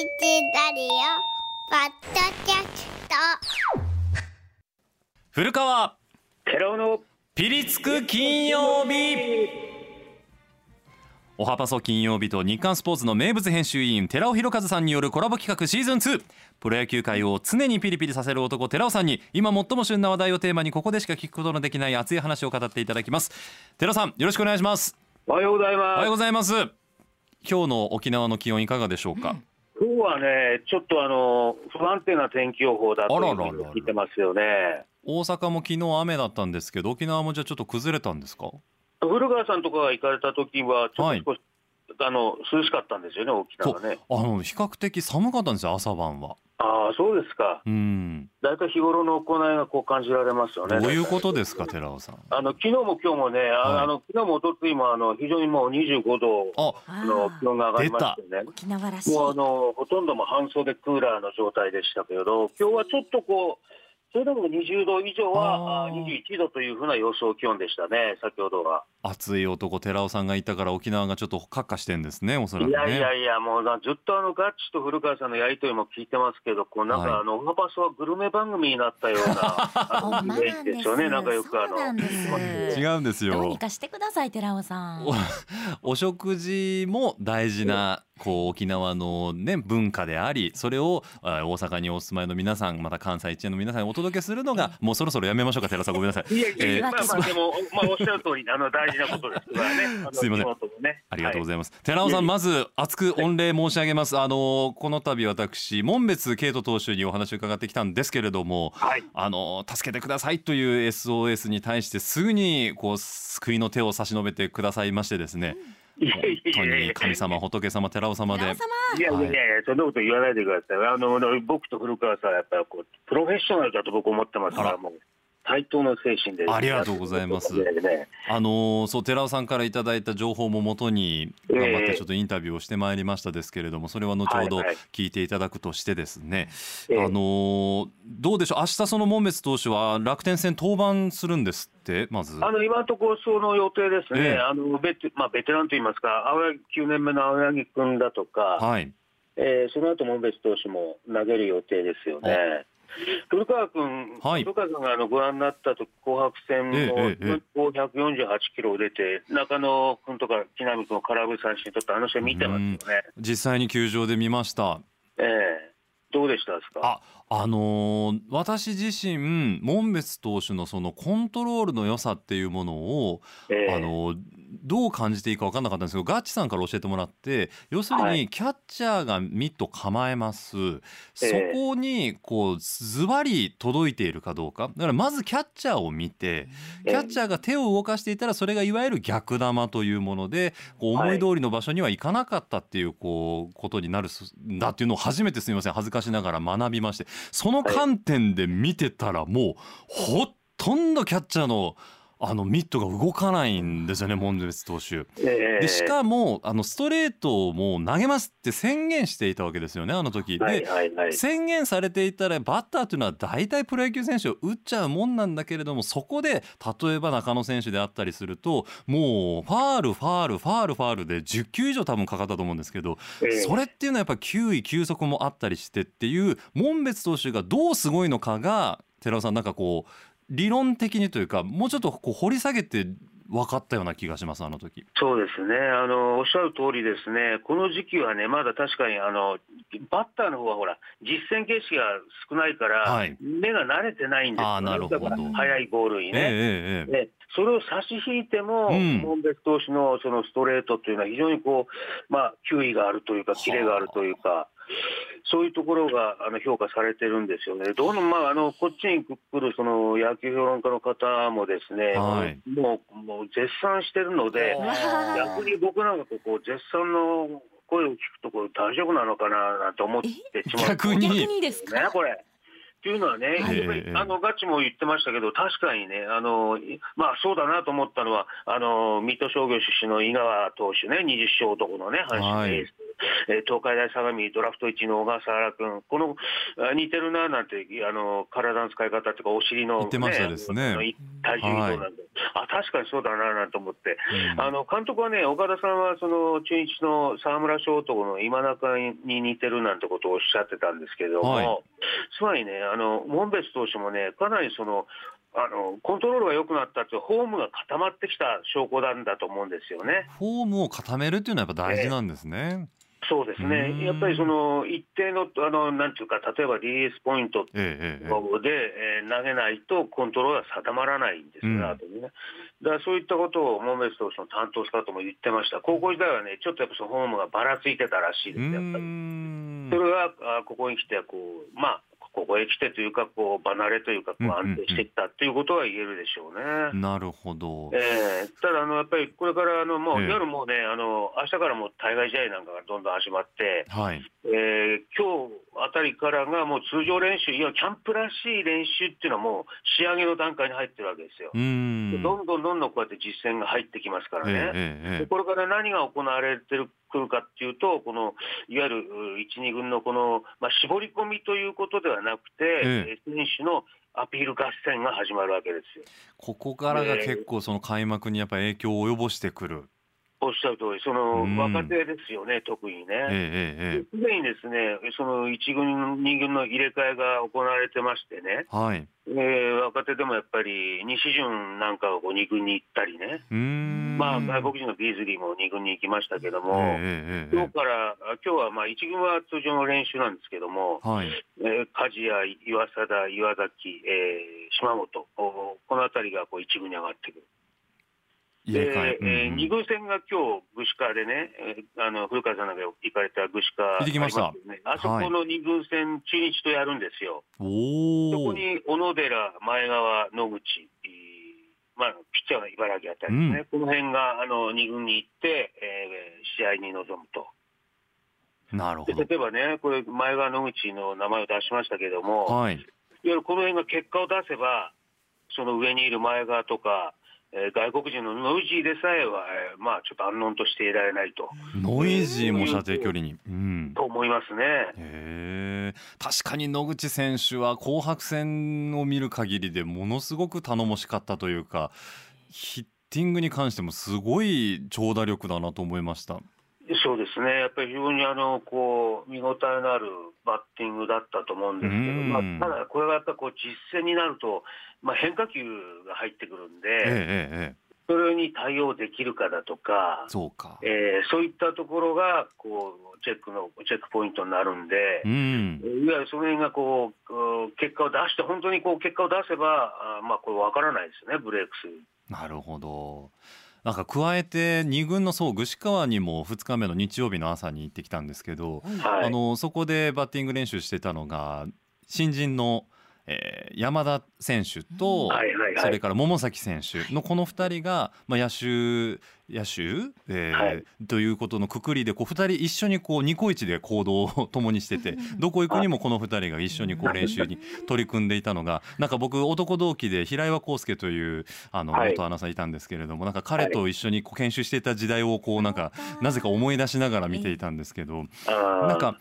ラディオポッドキャスト。古川。寺尾の。ピリつく金曜日。おはパソ金曜日と日刊スポーツの名物編集員寺尾博和さんによるコラボ企画シーズン2プロ野球界を常にピリピリさせる男寺尾さんに今最も旬な話題をテーマにここでしか聞くことのできない熱い話を語っていただきます。寺尾さんよろしくお願いします。おはようございおはようまございます。今日の沖縄の気温いかがでしょうか、す。今日はね、ちょっとあの不安定な天気予報だと聞いてますよね。大阪も昨日雨だったんですけど沖縄もじゃあちょっと崩れたんですか古川さんとかが行かれた時はちょはいっと少し、あの涼しかったんですよね、沖縄ね。あの比較的寒かったんですよ朝晩はああ、そうですか。うんだいたい日頃の行いがこう感じられますよね。どういうことですか寺尾さんあの昨日も今日もね、あはいあの昨日も一昨日もあの非常にもう25度あの気温が上がりましたよね。沖縄らしい。もうあのほとんども半袖クーラーの状態でしたけど、今日はちょっとこう、それでも20度以上はあー。あ21度というふうな予想気温でしたね、先ほどは。熱い男寺尾さんがいたから沖縄がちょっとカッカしてんですねおそらくね。いやいやいや、もうなずっとあのガッチと古川さんのやりとりも聞いてますけど、こうなんか、はいあのオハパスはグルメ番組になったような イメージですよね、なんかよくあのそうなんです。違うんですよ。どうにかしてください寺尾さん。お食事も大事なこう沖縄のね文化でありそれをあ大阪にお住まいの皆さんまた関西一円の皆さんにお届けするのがもうそろそろやめましょうか寺尾さんごめんなさい。いやいやえーまあまあ、でも、まあ、おっしゃる通り、あの大事なことですからね。すいません。ね。ありがとうごいざいます、寺尾さんまず熱く御礼申し上げます。あのこの度私門別慶斗投手にお話を伺ってきたんですけれどもはい。あの助けてくださいという SOS に対してすぐにこう救いの手を差し伸べてくださいましてですねいや本当に神様仏様寺尾様で。いやいやいやいや、そんなこと言わないでください。あの、僕と古川さんはやっぱりこう、プロフェッショナルだと僕思ってますからら、もう、対等の精神で。ありがとうございます。ねあのーそう寺尾さんからいただいた情報ももとに頑張ってええ。ちょっとインタビューをしてまいりましたですけれどもそれは後ほどはいはい。聞いていただくとしてですね、ええ。あのーどうでしょう？明日その門別投手は楽天戦登板するんですって？まず。あの今のところ、その予定ですね、ええ。あのベテまあ、ベテランといいますか、青柳9年目の青柳君だとか、はい。えーその後門別投手も投げる予定ですよね。古川君、はい。古川さんがあのご覧になったと紅白戦もええええ548キロ出て、中野君とか木浪君を空振り三振取ったあの試合見てますよね。実際に球場で見ました。ええ。どうでしたですか？ああのー私自身門別投手のそのコントロールの良さっていうものをええ。あのどう感じていいか分かんなかったんですけどガッチさんから教えてもらって要するはにキャッチャーがミット構えます、そえ。えこにこうズバリ届いているかどうか。だからまずキャッチャーを見てキャッチャーが手を動かしていたらそれがいわゆる逆球というものでこう思い通りの場所にはいかなかったっていうこうことになるんだっていうのを初めてすみません。恥ずかしながら学びまして。その観点で見てたらもうほとんどキャッチャーのあのミットが動かないんですよね門別投手。ええでしかもあのストレートをもう投げますって宣言していたわけですよねあの時。はいではいはい。宣言されていたらバッターというのは大体プロ野球選手を打っちゃうもんなんだけれどもそこで例えば中野選手であったりするともうファールファールファールファールで10球以上多分かかったと思うんですけどええそれっていうのはやっぱ球威球速もあったりしてっていう門別投手がどうすごいのかが寺尾さんなんかこう理論的にというかもうちょっとこう掘り下げて分かったような気がしますあの時。そうですね。あの、おっしゃる通りですね、この時期はね、まだ確かにあのバッターの方はほら、実戦形式が少ないから、はい。目が慣れてないんですよ、ね、あーなるほど。だから速いボールにええね。ええええ。でそれを差し引いても、うん。門別投手のそのストレートっていうのは、非常にこう、まあ、球威があるというか、キレがあるというか、そういうところがあの評価されてるんですよね。どうも、まあ、あのこっちに来るその野球評論家の方もですね、はいもうもう絶賛してるので、逆に僕なんかこう絶賛の声を聞くとこれ大丈夫なのかななんて思ってしまう。逆に逆にですか？ねこれ。っていうのはね、あのガチも言ってましたけど、確かにね、あのまあ、そうだなと思ったのは、あの水戸商業出身の井川投手ね、20勝男のね、阪神のエース、えー東海大相模ドラフト1の小笠原君、このあ似てるななんて、あの体の使い方っていうか、お尻の、言ってましたです体重移動なんで、あ確かにそうだななんて思って、うん。あの監督はね、岡田さんはその中日の沢村翔斗の今中に似てるなんてことをおっしゃってたんですけども、はい。つまりね、あの門別投手もね、かなりそのあのコントロールが良くなったって、フォームが固まってきた証拠なんだと思うんですよね。フォームを固めるっていうのはやっぱ大事なんですね。そうですうん。ね、やっぱりその一定の、あのなんていうか、例えば DS ポイントええええ。ええで、えー投げないとコントロールが定まらないんですよね、うん。ね。だからそういったことを、モメス投手の担当スカウトも言ってました、高校時代はね、ちょっとやっぱそのフォームがばらついてたらしいです、やっぱり。ん。それがあここに来てこう、まあ、ここへ来てというか、こう離れというか、安定してきたということは言えるでしょうね。なるほど。ええただあの、やっぱりこれからあのもう、ええ夜もうね、あの明日からもう対外試合なんかがどんどん始まって、はい。えー今日あたりからがもう通常練習、いや、キャンプらしい練習っていうのはもう仕上げの段階に入ってるわけですよう。ーん。どんどんどんどんこうやって実践が入ってきますからええね。えええでこれから何が行われてるくるかっていうと、このいわゆるう1、2軍のこの、まあ、絞り込みということではなくて、ええー選手のアピール合戦が始まるわけですよ。ここからが結構その開幕にやっぱ影響を及ぼしてくる。おっしゃる通り、そのうん若手ですよね、特にね。すでにですね、その1軍、2軍の入れ替えが行われてましてね、えはい。えー若手でもやっぱり西潤なんかがこう2軍に行ったりね、うーん。まあ、外国人のビーズリーも2軍に行きましたけども、えええええ今日から、あ今日はまあ1軍は通常の練習なんですけども、えはい。えー梶谷、岩貞、岩崎、えー島本、おこの辺りがこう1軍に上がってくる。で入れ替え。えーうんうん2軍戦が今日具志川でね、えーあの古川さんなんか行かれた具志川ああそこの2軍戦、中日とやるんですよ。そおお。こに小野寺、前川、野口、えーまあ、ピッチャーの茨城あたりですね、この辺があの2軍に行って、えー試合に臨むと。なるほど。で例えばね、これ、前川野口の名前を出しましたけども、はい。いわゆるこの辺が結果を出せば、その上にいる前川とか、えー外国人のノイジーでさえは、えーまあ、ちょっと安穏としていられないとノイジーも射程距離に。うん。と思いますね。確かに野口選手は紅白戦を見る限りでものすごく頼もしかったというかヒッティングに関してもすごい長打力だなと思いました。そうですね、やっぱり非常にあのこう見応えのあるバッティングだったと思うんですけど、うんまあ、ただ、これがやっぱりこう実戦になると、まあ、変化球が入ってくるんで、ええそれに対応できるかだとか、そうか。えーそういったところがこうチェックのチェックポイントになるんでう、ん。いわゆるその辺がこう結果を出して、本当にこう結果を出せば、あまあ、これ分からないですよね、ブレイクス。なるほど。なんか加えて2軍のそう具志川にも2日目の日曜日の朝に行ってきたんですけど、はい、あのそこでバッティング練習してたのが新人の、えー山田選手と、はいはいはい。それから桃崎選手のこの2人が、まあ、野手野手、えーはい。ということのくくりでこう2人一緒にこうニコイチで行動を共にしててどこ行くにもこの2人が一緒にこう練習に取り組んでいたのがなんか僕男同期で平岩康介というあのはい。元アナウンサーいたんですけれどもなんか彼と一緒にこう研修していた時代をこうなんかなぜか思い出しながら見ていたんですけどなんか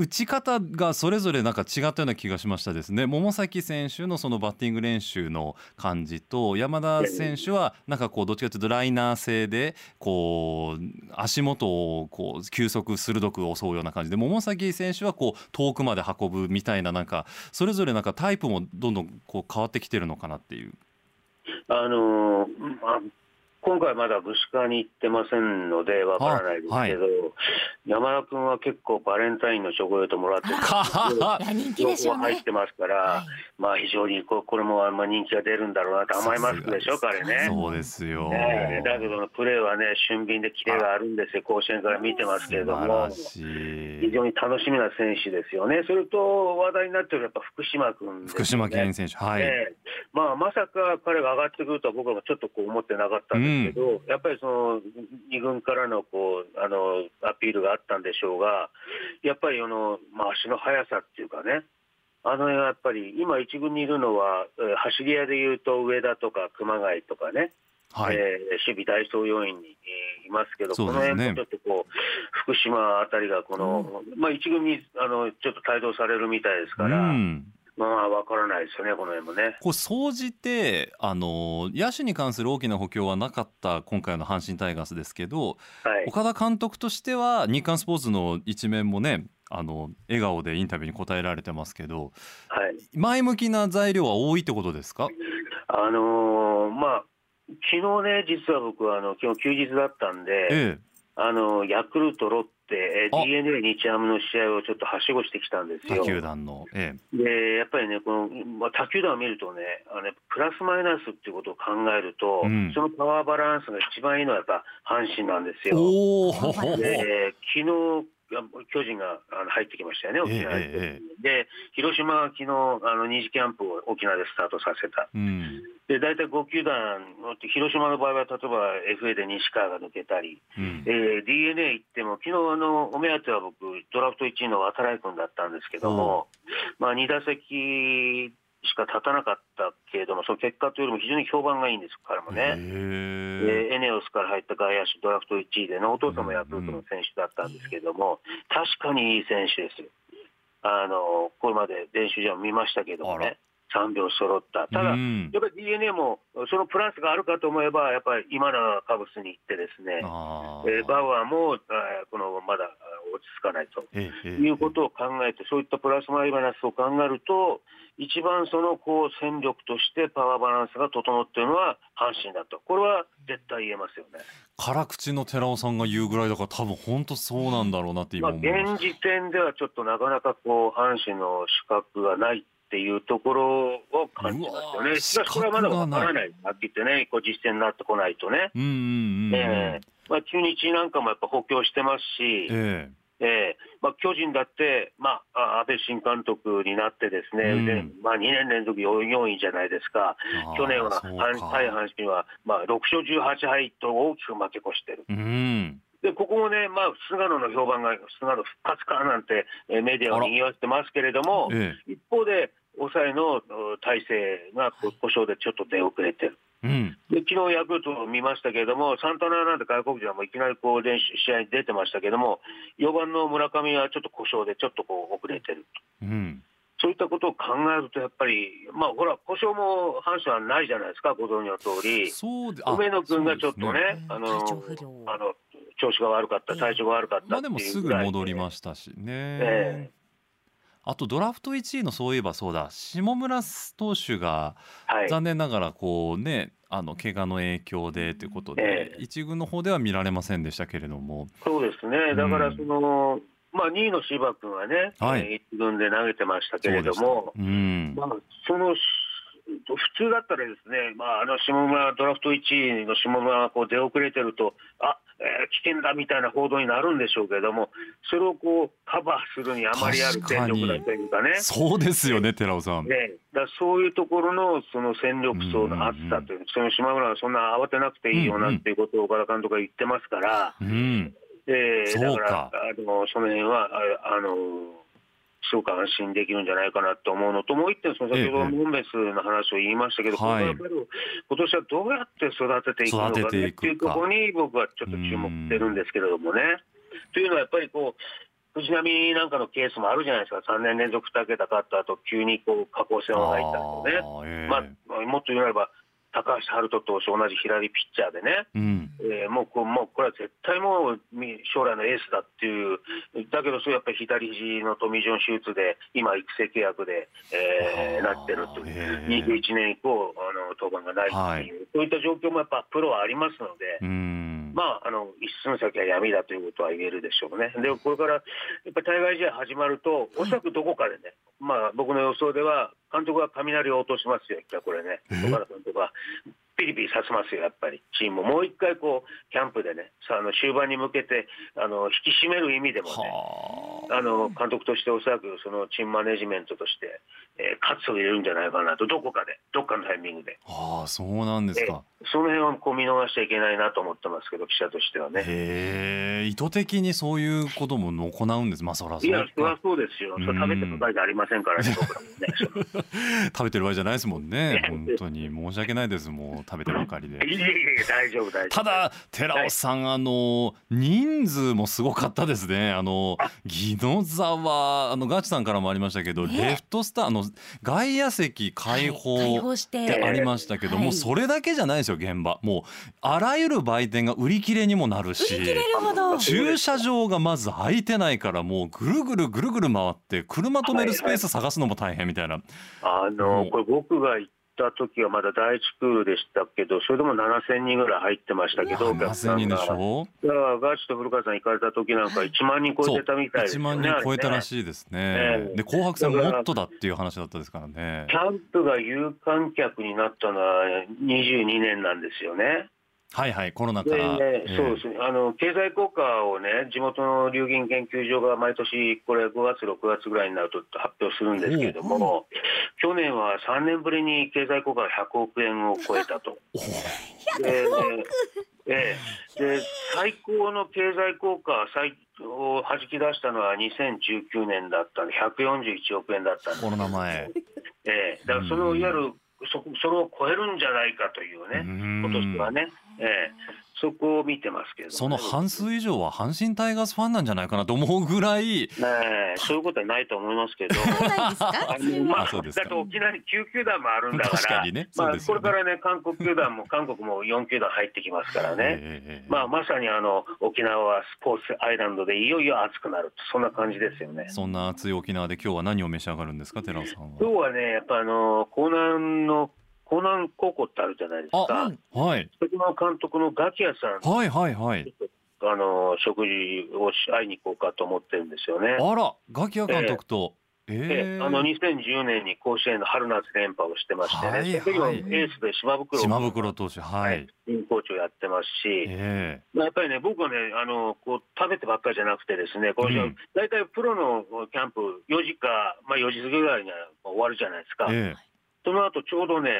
打ち方がそれぞれなんか違ったような気がしましたですね桃崎選手のそのバッティング練習の感じと山田選手はなんかこうどっちかというとライナー性でこう足元をこう球速鋭く襲うような感じで桃崎選手はこう遠くまで運ぶみたいななんかそれぞれなんかタイプもどんどんこう変わってきてるのかなっていう。あのーまあ、今回まだ具志川に行ってませんのでわからないですけど、山田君は結構バレンタインのチョコレートもらってるいや人気で 情報入っ。てますから、はいまあ非常にこれもあんま人気が出るんだろうなと甘いマスクでしょ、彼ね。そうですよ。だけどプレーはね、俊敏でキレがあるんですよ、甲子園から見てますけれども非常に楽しみな選手ですよね、それと話題になってるやっぱ福島君ね福島健選手はい。ええまあ、まさか彼が上がってくるとは僕はちょっとこう思ってなかったんですけど、やっぱりその2軍からのこうあのアピールがあったんでしょうが、やっぱりあの、まあ、足の速さっていうかね、あのやっぱり今、1軍にいるのは、えー走り屋でいうと上田とか熊谷とかね、はい、えー守備代走要員に、えーいますけど、この辺もちょっとこう、福島あたりがこの、まあ、一軍にあのちょっと帯同されるみたいですから、うんまあ、わからないですよね、この辺もね。こう総じてあの野手に関する大きな補強はなかった今回の阪神タイガースですけど、はい、岡田監督としては日刊スポーツの一面もねあの笑顔でインタビューに答えられてますけどはい。前向きな材料は多いってことですか？あのーまあ昨日ね、実は僕はあの今日休日だったんで、えあのヤクルト、ロッテ、えあ d n a 日ハムの試合をちょっとはしごしてきたんですよ。球団の、えでやっぱりね、このまあ、他球団を見るとねあの、プラスマイナスっていうことを考えると、うんそのパワーバランスが一番いいのはやっぱ阪神なんですえよ。おおで昨日あ巨人が入ってきましたよね、沖縄に。ええで、広島は昨日あの2次キャンプを沖縄でスタートさせた。うんで、大体5球団の、広島の場合は例えば FA で西川が抜けたり、うん。えー、d n a 行っても、昨日あのお目当ては僕、ドラフト1位の渡来君だったんですけども、まあ、2打席しか立たなかったけれども、その結果というよりも非常に評判がいいんです、彼もね。へでエネオスから入った外野手、ドラフト1位でね、お父さんもヤクルトの選手だったんですけれども、確かにいい選手ですよ。あのこれまで練習場も見ましたけどもね、3秒揃った、ただ、うん。やっぱり d n a もそのプラスがあるかと思えば、やっぱり今のカブスに行ってですね、あえーバウアーも、えーこのまだあ落ち着かないと。えええいうことを考えて、そういったプラスマイナスを考えると、一番そのこう戦力としてパワーバランスが整っているのは阪神だと、これは絶対言えますよね。辛口の寺尾さんが言うぐらいだから多分本当そうなんだろうなって今現時点ではちょっとなかなかこう阪神の資格がないっていうところを感じますよね。しかしこれはまだわからない、はっきり言ってね、こう実践になってこないとね。うんうんうんうん。ええ。まあ、中日なんかもやっぱ補強してますし、ええ。えまあ、巨人だって、まあ、あ安倍新監督になってですね、うん。でまあ、2年連続 4, 位じゃないですか、去年は対阪神は、まあ、6勝18敗と大きく負け越してる。うん。で、ここもね、まあ、菅野の評判が、菅野復活かなんて、えーメディアを賑わってますけれども、え。一方で、抑えのう体制がこ故障でちょっと出遅れてる。えうん。で昨日ヤクルトを見ましたけれども、サンタナなんて外国人はもういきなりこう練習試合に出てましたけれども、4番の村上はちょっと故障でちょっとこう遅れてる。うん。そういったことを考えると、やっぱり、まあほら、故障も阪神はないじゃないですか、ご存知の通り。梅野君がちょっとね、うんあの体調不良。あの調子が悪かった、体調が悪かったまあっていうで。もすぐ戻りましたしね、えあとドラフト1位のそういえばそうだ下村投手がはい、残念ながらこうねあの怪我の影響でということで、ええ。一軍の方では見られませんでしたけれども、そうですね、だからその、まあ、2位の柴君はね、はい。えー一軍で投げてましたけれども、うん。まあ、その普通だったらですね、まあ、あの下村、ドラフト1位の下村がこう出遅れてると、あ、えー危険だみたいな報道になるんでしょうけれども、それをこうカバーするにあまりある戦力だというかね。そうですよね寺尾さん。ね、だそういうところのその戦力層の厚さという、その島村はそんな慌てなくていいよなっていうことを岡田監督が言ってますから、うん、えーそうか。だからあのその辺はああのすごく安心できるんじゃないかなと思うのと、もう一点、その先ほどええモンベスの話を言いましたけど、はい。こ今年はどうやって育てていくのかねっていうところに僕はちょっと注目してるんですけれどもね。というのはやっぱりこう藤浪なんかのケースもあるじゃないですか、3年連続2桁勝った後、急にこう下降線を入ったとね。ええ。まあ、もっと言うば、高橋遥人投手、同じ左ピッチャーでね、うん。えーもうもうこれは絶対もうみ将来のエースだっていう、だけど、そうやっぱり左肘のトミー・ジョン手術で、今、育成契約で、えーなってるという、へー。21年以降、あの登板がないっていう、そういった状況もやっぱプロはありますので。うんまあ、あの一寸先は闇だということは言えるでしょうね。で、これからやっぱり対外試合始まると、おそらくどこかでね、まあ、僕の予想では、監督は雷を落としますよ、これね、え岡田監督は。ピリピリさせますよ、やっぱり、チームをもう一回こう、キャンプでね、さあの終盤に向けてあの引き締める意味でもね、はあ。の監督としておそらくそのチームマネジメントとして、えー、喝を入れるんじゃないかなと、どこかで、どっかのタイミングで、ああそうなんですか。その辺はこう見逃しちゃいけないなと思ってますけど、記者としてはね。へえ意図的にそういうことも行うんですまあそらそう。いや、そりゃかそうですよ、うん。それ食べてる場合じゃありませんからね、僕らもね。そ の食べてる場合じゃないですもんね本当に。申し訳ないですもう食べてばかりで。いえいえ大丈夫、大丈夫。ただ寺尾さん、あの人数もすごかったですね。あの宜野座はあのガチさんからもありましたけど、ね。レフトスターあの外野席開放、はい開放して。ってありましたけど、はい。もうそれだけじゃないですよ現場。もうあらゆる売店が売り切れにもなるし売り切れるほど。駐車場がまず空いてないからもうぐるぐるぐるぐる回って車止めるスペース探すのも大変みたいな、あのう。んこれ、僕が行った時はまだ第一クールでしたけど、それでも7000人ぐらい入ってましたけど、お客さ7000ん人でが。しょ？だからガチと古川さん行かれた時なんか1万人超えてたみたいです1よね。万人超えたらい。しいですね、ええで紅白戦もっとだっていう話だったですからねキャンプが有観客になったのは22年なんですよね。はいはいコロナかで、ら、ええ。そうですね。あの経済効果をね、地元の流銀研究所が毎年、これ、5月、6月ぐらいになると発表するんですけれども、去年は3年ぶりに経済効果が100億円を超えたと。でええ。で最高の経済効果最を弾き出したのは2019年だったんで、141億円だったんです。コロナ前。ええ。だからそのいわゆるそそれを超えるんじゃないかというね、うん。今年はね、ええ。そこを見てますけれどもね、その半数以上は阪神タイガースファンなんじゃないかなと思うぐらい。ねえそういうことはないと思いますけど。そうなんですか？あのまあ、あそうですか。だって沖縄に9球団もあるんだから、確かにね。そまあ、うですよね。これからね、韓国球団も、韓国も4球団入ってきますからね、ええ。ええまあ、まさにあの沖縄はスポーツアイランドでいよいよ暑くなる、そんな感じですよね。そんな暑い沖縄で今日は何を召し上がるんですか寺尾さん今は日はね、やっぱあの江南の江南高校ってあるじゃないですあか、はい。そこの監督のガキヤさん、はいはいはい。あの食事をし会いに行こうかと思ってるんですよね。あらガキヤ監督と。ええ。え。えあの2010年に甲子園の春夏連覇をしてましてね、はいその時ははいエースで島袋島袋投手はい。新コーチをやってますし、えまあやっぱりね、僕はね、あのこう食べてばっかりじゃなくて、ですねこのうん大体プロのキャンプ、4時か、まあ、4時過ぎぐらいには終わるじゃないですか、ええその後ちょうどね、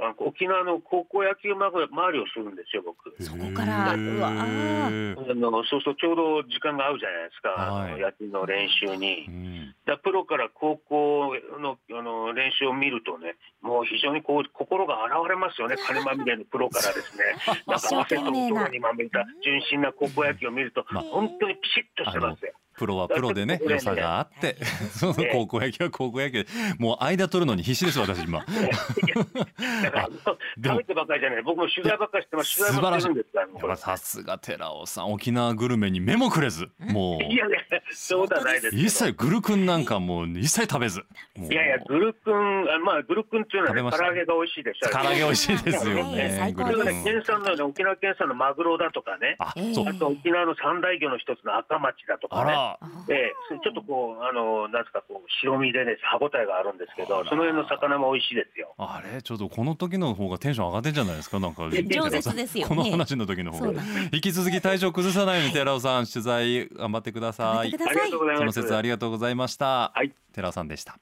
あ沖縄の高校野球回りをするんですよ、僕。そこからうわー。あのそうするとちょうど時間が合うじゃないですか、はい。野球の練習に。う。ん。だプロから高校のあの練習を見るとね、もう非常にこう心が洗われますよね、金まみれのプロからですね、なんか汗と泥にまみれた純真な高校野球を見ると、まあ本当にピシッとしてますよ。プロはプロでね良さがあって。そ高校野球は高校野球。でもう間取るのに必死です私今。だから 食べてばっかりじゃない、僕も取材ばっかりしてます、取材もしてるんですから、さすが寺尾さん沖縄グルメに目もくれず。もういやいや、そうじゃないです一切グルクンなんかもう一切食べず。いやいや、グルクン、あまあ、グルクンっていうのは、ね、唐揚げが美味しいでしょ。唐揚げ美味しいですよねグルクン。県産のね、沖縄県産のマグロだとかね、あ。と沖縄の三大魚の一つの赤町だとかね、ええそれちょっとこう、あの、なんですか、こう、白身でね、歯ごたえがあるんですけど、その辺の魚も美味しいですよ。あれ？ちょっとこの時の方がテンション上がってんじゃないですか？なんか 饒舌ですよ。ねこの話の時の方がそうだ引き続き体調崩さないように寺尾さん取材頑張ってください頑張ってくださいありがとうございます。その説ありがとうございました、はい寺尾さんでした